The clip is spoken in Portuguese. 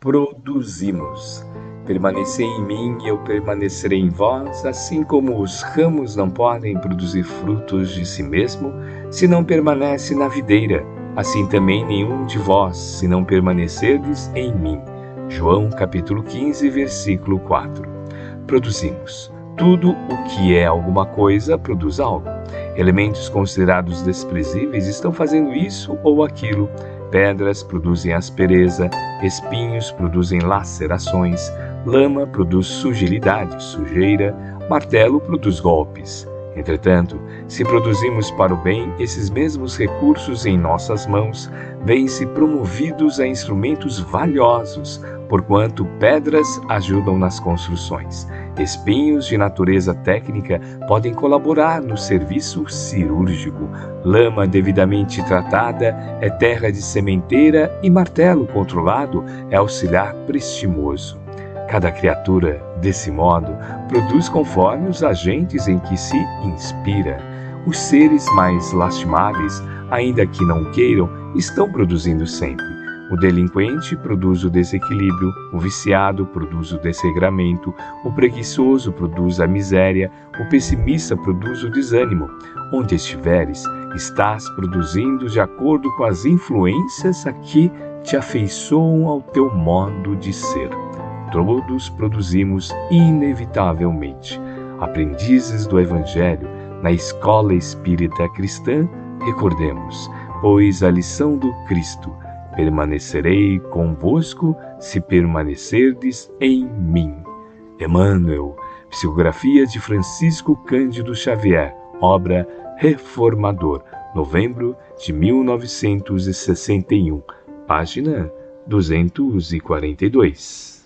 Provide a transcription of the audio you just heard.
produzimos. Permanecei em mim e eu permanecerei em vós, assim como os ramos não podem produzir frutos de si mesmo, se não permanece na videira, assim também nenhum de vós, se não permanecerdes em mim. João capítulo 15, versículo 4. Produzimos. Tudo o que é alguma coisa produz algo. Elementos considerados desprezíveis estão fazendo isso ou aquilo. Pedras produzem aspereza, espinhos produzem lacerações, lama produz sujilidade, sujeira, martelo produz golpes. Entretanto, se produzimos para o bem, esses mesmos recursos em nossas mãos vêm-se promovidos a instrumentos valiosos, porquanto pedras ajudam nas construções. Espinhos de natureza técnica podem colaborar no serviço cirúrgico. Lama devidamente tratada é terra de sementeira e martelo controlado é auxiliar prestimoso. Cada criatura, desse modo, produz conforme os agentes em que se inspira. Os seres mais lastimáveis, ainda que não queiram, estão produzindo sempre. O delinquente produz o desequilíbrio, o viciado produz o desregramento, o preguiçoso produz a miséria, o pessimista produz o desânimo. Onde estiveres, estás produzindo de acordo com as influências a que te afeiçoam ao teu modo de ser todos produzimos inevitavelmente. Aprendizes do Evangelho na escola espírita cristã, recordemos, pois a lição do Cristo: permanecerei convosco se permanecerdes em mim. Emmanuel, psicografia de Francisco Cândido Xavier, obra Reformador, novembro de 1961, página 242.